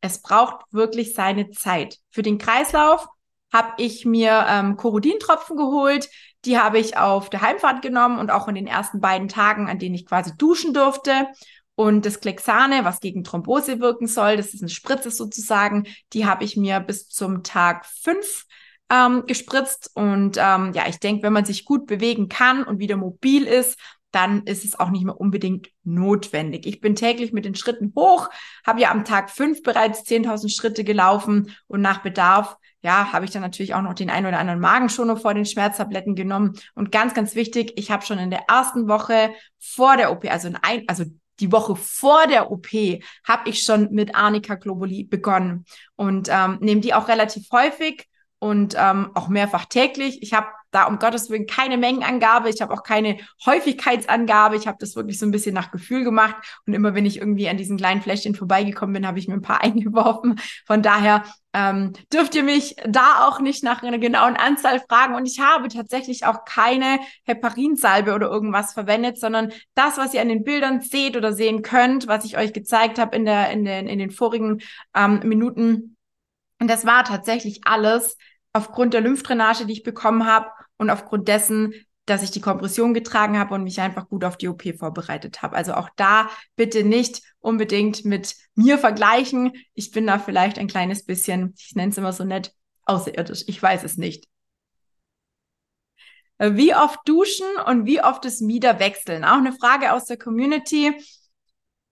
es braucht wirklich seine Zeit. Für den Kreislauf habe ich mir ähm, Korodintropfen geholt. Die habe ich auf der Heimfahrt genommen und auch in den ersten beiden Tagen, an denen ich quasi duschen durfte. Und das Klexane, was gegen Thrombose wirken soll, das ist eine Spritze sozusagen, die habe ich mir bis zum Tag fünf ähm, gespritzt. Und ähm, ja, ich denke, wenn man sich gut bewegen kann und wieder mobil ist, dann ist es auch nicht mehr unbedingt notwendig. Ich bin täglich mit den Schritten hoch, habe ja am Tag fünf bereits 10.000 Schritte gelaufen und nach Bedarf ja, habe ich dann natürlich auch noch den einen oder anderen Magenschoner vor den Schmerztabletten genommen. Und ganz, ganz wichtig, ich habe schon in der ersten Woche vor der OP, also, in ein, also die Woche vor der OP habe ich schon mit Arnika Globuli begonnen und ähm, nehme die auch relativ häufig und ähm, auch mehrfach täglich. Ich habe da um Gottes Willen keine Mengenangabe, ich habe auch keine Häufigkeitsangabe. Ich habe das wirklich so ein bisschen nach Gefühl gemacht und immer wenn ich irgendwie an diesen kleinen Fläschchen vorbeigekommen bin, habe ich mir ein paar [laughs] eingeworfen. Von daher ähm, dürft ihr mich da auch nicht nach einer genauen Anzahl fragen. Und ich habe tatsächlich auch keine Heparinsalbe oder irgendwas verwendet, sondern das, was ihr an den Bildern seht oder sehen könnt, was ich euch gezeigt habe in, der, in, den, in den vorigen ähm, Minuten. Und das war tatsächlich alles aufgrund der Lymphdrainage, die ich bekommen habe und aufgrund dessen, dass ich die Kompression getragen habe und mich einfach gut auf die OP vorbereitet habe. Also auch da bitte nicht unbedingt mit mir vergleichen. Ich bin da vielleicht ein kleines bisschen, ich nenne es immer so nett, außerirdisch. Ich weiß es nicht. Wie oft duschen und wie oft das Mieder wechseln? Auch eine Frage aus der Community.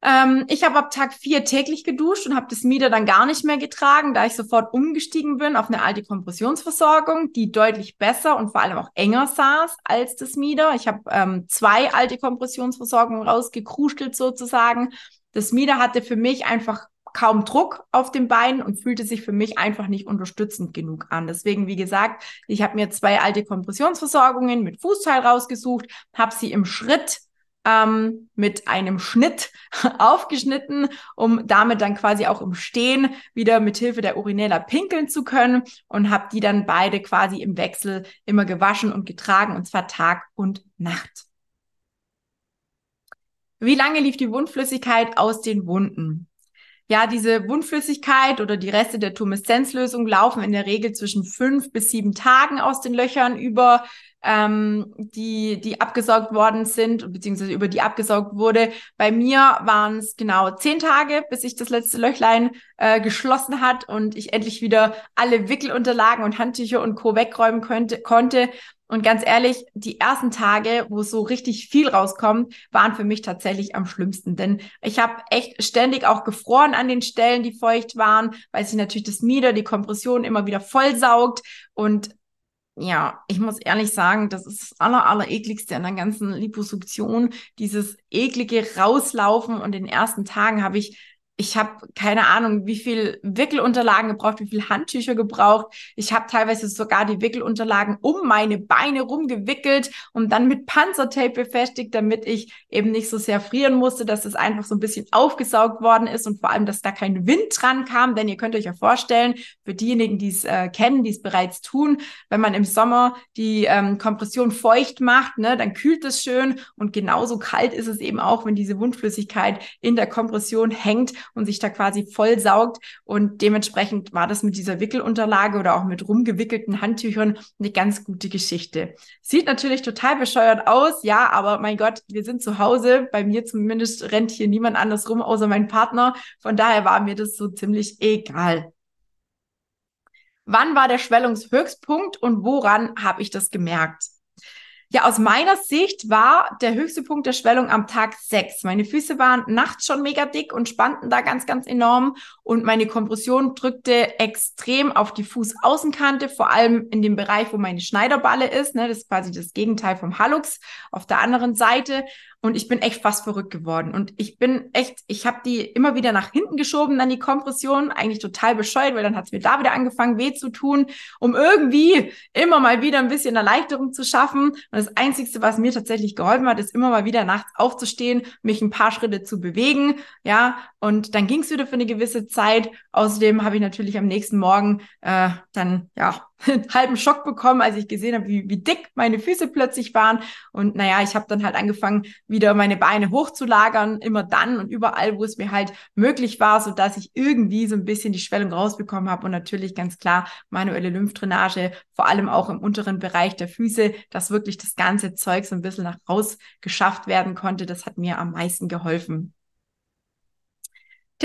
Ähm, ich habe ab Tag vier täglich geduscht und habe das Mieder dann gar nicht mehr getragen, da ich sofort umgestiegen bin auf eine alte Kompressionsversorgung, die deutlich besser und vor allem auch enger saß als das Mieder. Ich habe ähm, zwei alte Kompressionsversorgungen rausgekrustelt sozusagen. Das Mieder hatte für mich einfach kaum Druck auf den Beinen und fühlte sich für mich einfach nicht unterstützend genug an. Deswegen, wie gesagt, ich habe mir zwei alte Kompressionsversorgungen mit Fußteil rausgesucht, habe sie im Schritt ähm, mit einem Schnitt [laughs] aufgeschnitten, um damit dann quasi auch im Stehen wieder mit Hilfe der Urinella pinkeln zu können und habe die dann beide quasi im Wechsel immer gewaschen und getragen und zwar Tag und Nacht. Wie lange lief die Wundflüssigkeit aus den Wunden? Ja, diese Wundflüssigkeit oder die Reste der Tumeszenzlösung laufen in der Regel zwischen fünf bis sieben Tagen aus den Löchern über ähm, die, die abgesaugt worden sind, beziehungsweise über die abgesaugt wurde. Bei mir waren es genau zehn Tage, bis sich das letzte Löchlein äh, geschlossen hat und ich endlich wieder alle Wickelunterlagen und Handtücher und Co. wegräumen könnte, konnte. Und ganz ehrlich, die ersten Tage, wo so richtig viel rauskommt, waren für mich tatsächlich am schlimmsten. Denn ich habe echt ständig auch gefroren an den Stellen, die feucht waren, weil sich natürlich das Mieder, die Kompression immer wieder vollsaugt. Und ja, ich muss ehrlich sagen, das ist das aller, aller ekligste an der ganzen Liposuktion. Dieses eklige Rauslaufen und in den ersten Tagen habe ich ich habe keine Ahnung, wie viel Wickelunterlagen gebraucht, wie viel Handtücher gebraucht. Ich habe teilweise sogar die Wickelunterlagen um meine Beine rumgewickelt und dann mit Panzertape befestigt, damit ich eben nicht so sehr frieren musste, dass es einfach so ein bisschen aufgesaugt worden ist und vor allem, dass da kein Wind dran kam. Denn ihr könnt euch ja vorstellen, für diejenigen, die es äh, kennen, die es bereits tun, wenn man im Sommer die ähm, Kompression feucht macht, ne, dann kühlt es schön und genauso kalt ist es eben auch, wenn diese Wundflüssigkeit in der Kompression hängt und sich da quasi voll saugt. Und dementsprechend war das mit dieser Wickelunterlage oder auch mit rumgewickelten Handtüchern eine ganz gute Geschichte. Sieht natürlich total bescheuert aus, ja, aber mein Gott, wir sind zu Hause. Bei mir zumindest rennt hier niemand anders rum, außer mein Partner. Von daher war mir das so ziemlich egal. Wann war der Schwellungshöchstpunkt und woran habe ich das gemerkt? Ja, aus meiner Sicht war der höchste Punkt der Schwellung am Tag sechs. Meine Füße waren nachts schon mega dick und spannten da ganz, ganz enorm. Und meine Kompression drückte extrem auf die Fußaußenkante, vor allem in dem Bereich, wo meine Schneiderballe ist. Ne, das ist quasi das Gegenteil vom Hallux auf der anderen Seite. Und ich bin echt fast verrückt geworden. Und ich bin echt, ich habe die immer wieder nach hinten geschoben, dann die Kompression, eigentlich total bescheuert, weil dann hat es mir da wieder angefangen, weh zu tun, um irgendwie immer mal wieder ein bisschen Erleichterung zu schaffen. Und das Einzige, was mir tatsächlich geholfen hat, ist immer mal wieder nachts aufzustehen, mich ein paar Schritte zu bewegen. Ja, und dann ging es wieder für eine gewisse Zeit. Außerdem habe ich natürlich am nächsten Morgen äh, dann ja [laughs] halben Schock bekommen, als ich gesehen habe, wie, wie dick meine Füße plötzlich waren. Und naja, ich habe dann halt angefangen, wieder meine Beine hochzulagern, immer dann und überall, wo es mir halt möglich war, so dass ich irgendwie so ein bisschen die Schwellung rausbekommen habe. Und natürlich ganz klar manuelle Lymphdrainage, vor allem auch im unteren Bereich der Füße, dass wirklich das ganze Zeug so ein bisschen nach raus geschafft werden konnte. Das hat mir am meisten geholfen.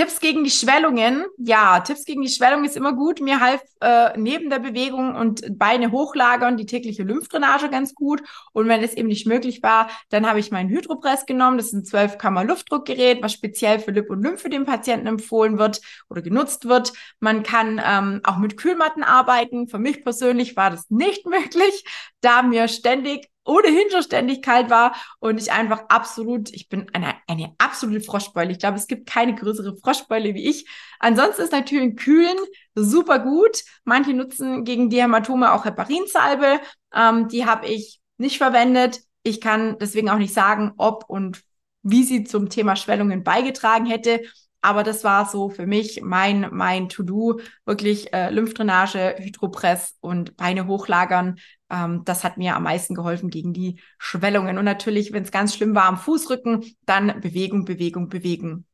Tipps gegen die Schwellungen. Ja, Tipps gegen die Schwellung ist immer gut. Mir half äh, neben der Bewegung und Beine hochlagern die tägliche Lymphdrainage ganz gut. Und wenn es eben nicht möglich war, dann habe ich meinen Hydropress genommen. Das ist ein 12 Kammer Luftdruckgerät, was speziell für Lip und Lymphe dem Patienten empfohlen wird oder genutzt wird. Man kann ähm, auch mit Kühlmatten arbeiten. Für mich persönlich war das nicht [laughs] möglich, da mir ständig ohnehin schon ständig kalt war und ich einfach absolut, ich bin eine, eine absolute Froschbeule. Ich glaube, es gibt keine größere Froschbeule wie ich. Ansonsten ist natürlich ein Kühlen super gut. Manche nutzen gegen die Hämatome auch Heparinsalbe. Ähm, die habe ich nicht verwendet. Ich kann deswegen auch nicht sagen, ob und wie sie zum Thema Schwellungen beigetragen hätte. Aber das war so für mich mein, mein To-Do, wirklich äh, Lymphdrainage, Hydropress und Beine hochlagern. Ähm, das hat mir am meisten geholfen gegen die Schwellungen. Und natürlich, wenn es ganz schlimm war am Fußrücken, dann Bewegung, Bewegung, Bewegung.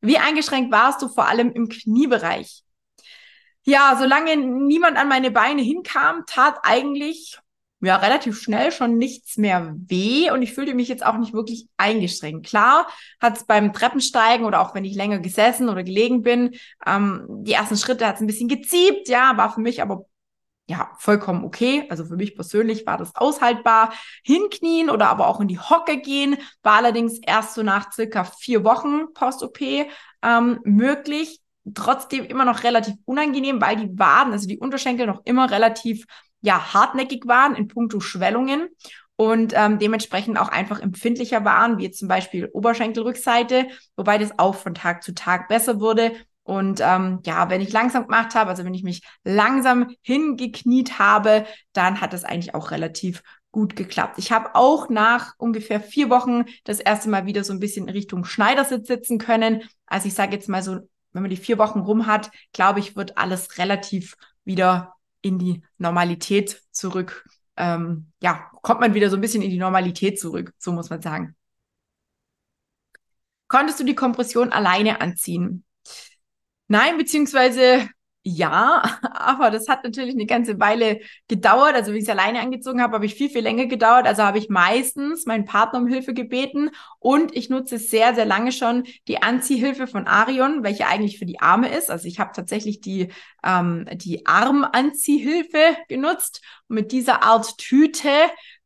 Wie eingeschränkt warst du vor allem im Kniebereich? Ja, solange niemand an meine Beine hinkam, tat eigentlich ja, relativ schnell schon nichts mehr weh und ich fühlte mich jetzt auch nicht wirklich eingeschränkt. Klar hat es beim Treppensteigen oder auch wenn ich länger gesessen oder gelegen bin, ähm, die ersten Schritte hat es ein bisschen geziebt, ja, war für mich aber ja, vollkommen okay. Also für mich persönlich war das aushaltbar. Hinknien oder aber auch in die Hocke gehen war allerdings erst so nach circa vier Wochen Post-OP ähm, möglich. Trotzdem immer noch relativ unangenehm, weil die Waden, also die Unterschenkel noch immer relativ ja, hartnäckig waren in puncto Schwellungen und ähm, dementsprechend auch einfach empfindlicher waren, wie jetzt zum Beispiel Oberschenkelrückseite, wobei das auch von Tag zu Tag besser wurde. Und ähm, ja, wenn ich langsam gemacht habe, also wenn ich mich langsam hingekniet habe, dann hat das eigentlich auch relativ gut geklappt. Ich habe auch nach ungefähr vier Wochen das erste Mal wieder so ein bisschen in Richtung Schneidersitz sitzen können. Also ich sage jetzt mal so, wenn man die vier Wochen rum hat, glaube ich, wird alles relativ wieder in die Normalität zurück ähm, ja, kommt man wieder so ein bisschen in die Normalität zurück, so muss man sagen. Konntest du die Kompression alleine anziehen? Nein, beziehungsweise ja, [laughs] aber das hat natürlich eine ganze Weile gedauert. Also, wie ich es alleine angezogen habe, habe ich viel, viel länger gedauert. Also habe ich meistens meinen Partner um Hilfe gebeten und ich nutze sehr, sehr lange schon die Anziehhilfe von Arion, welche eigentlich für die Arme ist. Also ich habe tatsächlich die, ähm, die Armanziehhilfe genutzt. Und mit dieser Art Tüte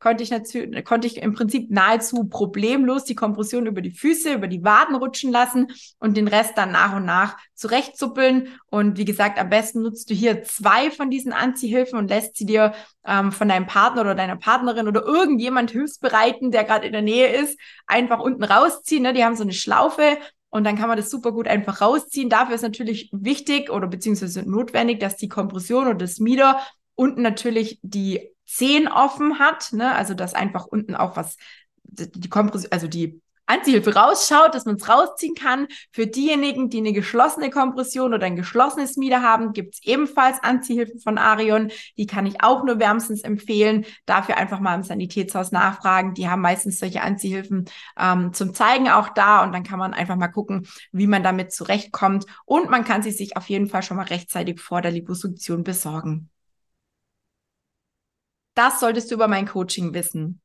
konnte ich natürlich, konnte ich im Prinzip nahezu problemlos die Kompression über die Füße, über die Waden rutschen lassen und den Rest dann nach und nach zurechtzuppeln. Und wie gesagt, am besten nutzt du hier zwei von diesen Anziehhilfen und lässt sie dir ähm, von deinem Partner oder deiner Partnerin oder irgendjemand hilfsbereiten, der gerade in der Nähe ist, einfach unten rausziehen. Ne? Die haben so eine Schlaufe, und dann kann man das super gut einfach rausziehen. Dafür ist natürlich wichtig oder beziehungsweise notwendig, dass die Kompression oder das Mieder unten natürlich die Zehen offen hat, ne? also dass einfach unten auch was, die Kompression, also die Anziehhilfe rausschaut, dass man es rausziehen kann. Für diejenigen, die eine geschlossene Kompression oder ein geschlossenes Mieder haben, gibt es ebenfalls Anziehhilfen von Arion. Die kann ich auch nur wärmstens empfehlen. Dafür einfach mal im Sanitätshaus nachfragen. Die haben meistens solche Anziehhilfen ähm, zum Zeigen auch da und dann kann man einfach mal gucken, wie man damit zurechtkommt. Und man kann sie sich auf jeden Fall schon mal rechtzeitig vor der Liposuktion besorgen. Das solltest du über mein Coaching wissen.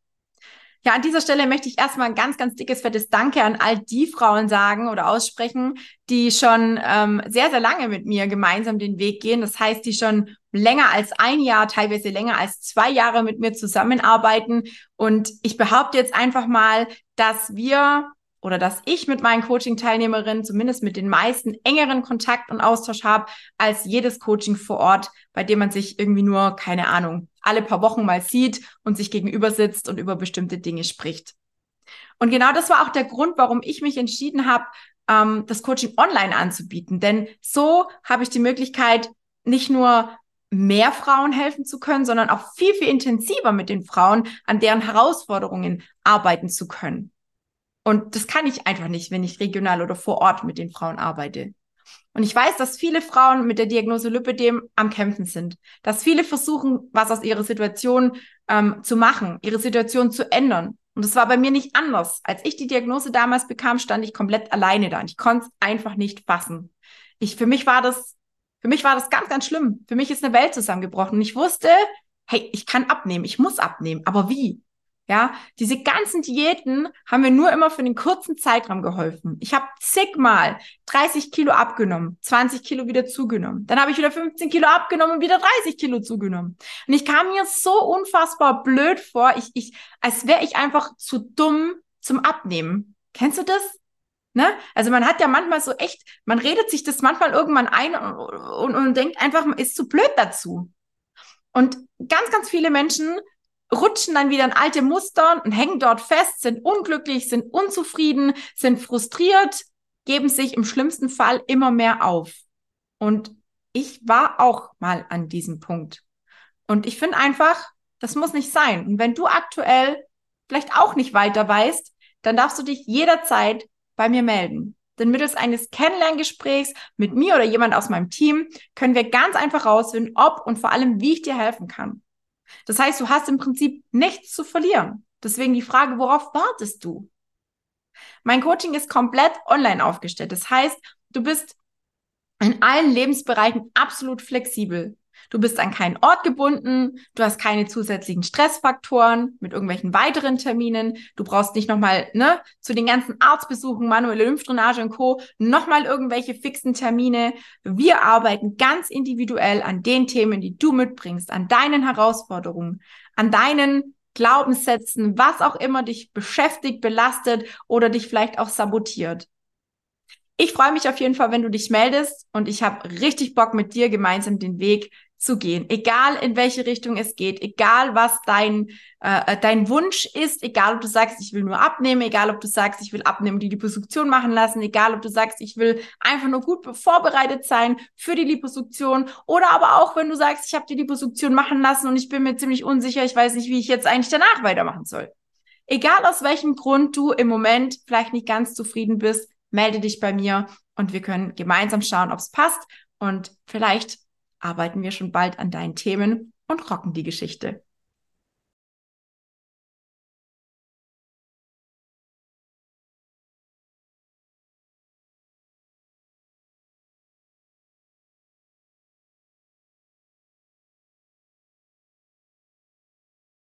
Ja, an dieser Stelle möchte ich erstmal ein ganz, ganz dickes, fettes Danke an all die Frauen sagen oder aussprechen, die schon ähm, sehr, sehr lange mit mir gemeinsam den Weg gehen. Das heißt, die schon länger als ein Jahr, teilweise länger als zwei Jahre mit mir zusammenarbeiten. Und ich behaupte jetzt einfach mal, dass wir oder dass ich mit meinen Coaching-Teilnehmerinnen zumindest mit den meisten engeren Kontakt und Austausch habe als jedes Coaching vor Ort, bei dem man sich irgendwie nur, keine Ahnung, alle paar Wochen mal sieht und sich gegenüber sitzt und über bestimmte Dinge spricht. Und genau das war auch der Grund, warum ich mich entschieden habe, ähm, das Coaching online anzubieten. Denn so habe ich die Möglichkeit, nicht nur mehr Frauen helfen zu können, sondern auch viel, viel intensiver mit den Frauen an deren Herausforderungen arbeiten zu können. Und das kann ich einfach nicht, wenn ich regional oder vor Ort mit den Frauen arbeite. Und ich weiß, dass viele Frauen mit der Diagnose Lipödem am Kämpfen sind. Dass viele versuchen, was aus ihrer Situation ähm, zu machen, ihre Situation zu ändern. Und das war bei mir nicht anders. Als ich die Diagnose damals bekam, stand ich komplett alleine da. Und ich konnte es einfach nicht fassen. Ich, für mich war das, für mich war das ganz, ganz schlimm. Für mich ist eine Welt zusammengebrochen. Und ich wusste, hey, ich kann abnehmen, ich muss abnehmen. Aber wie? Ja, diese ganzen Diäten haben mir nur immer für den kurzen Zeitraum geholfen. Ich habe zigmal 30 Kilo abgenommen, 20 Kilo wieder zugenommen. Dann habe ich wieder 15 Kilo abgenommen und wieder 30 Kilo zugenommen. Und ich kam mir so unfassbar blöd vor, ich, ich, als wäre ich einfach zu dumm zum Abnehmen. Kennst du das? Ne? Also man hat ja manchmal so echt, man redet sich das manchmal irgendwann ein und, und, und denkt einfach, man ist zu blöd dazu. Und ganz, ganz viele Menschen rutschen dann wieder in alte Muster und hängen dort fest, sind unglücklich, sind unzufrieden, sind frustriert, geben sich im schlimmsten Fall immer mehr auf. Und ich war auch mal an diesem Punkt. Und ich finde einfach, das muss nicht sein. Und wenn du aktuell vielleicht auch nicht weiter weißt, dann darfst du dich jederzeit bei mir melden. Denn mittels eines Kennenlerngesprächs mit mir oder jemand aus meinem Team können wir ganz einfach rausfinden, ob und vor allem, wie ich dir helfen kann. Das heißt, du hast im Prinzip nichts zu verlieren. Deswegen die Frage, worauf wartest du? Mein Coaching ist komplett online aufgestellt. Das heißt, du bist in allen Lebensbereichen absolut flexibel. Du bist an keinen Ort gebunden, du hast keine zusätzlichen Stressfaktoren mit irgendwelchen weiteren Terminen, du brauchst nicht nochmal ne, zu den ganzen Arztbesuchen, manuelle Lymphdrainage und Co. nochmal irgendwelche fixen Termine. Wir arbeiten ganz individuell an den Themen, die du mitbringst, an deinen Herausforderungen, an deinen Glaubenssätzen, was auch immer dich beschäftigt, belastet oder dich vielleicht auch sabotiert. Ich freue mich auf jeden Fall, wenn du dich meldest und ich habe richtig Bock mit dir gemeinsam den Weg zu gehen. Egal in welche Richtung es geht, egal was dein, äh, äh, dein Wunsch ist, egal ob du sagst, ich will nur abnehmen, egal ob du sagst, ich will abnehmen, die Liposuktion machen lassen, egal ob du sagst, ich will einfach nur gut vorbereitet sein für die Liposuktion oder aber auch, wenn du sagst, ich habe die Liposuktion machen lassen und ich bin mir ziemlich unsicher, ich weiß nicht, wie ich jetzt eigentlich danach weitermachen soll. Egal aus welchem Grund du im Moment vielleicht nicht ganz zufrieden bist, melde dich bei mir und wir können gemeinsam schauen, ob es passt. Und vielleicht arbeiten wir schon bald an deinen Themen und rocken die Geschichte.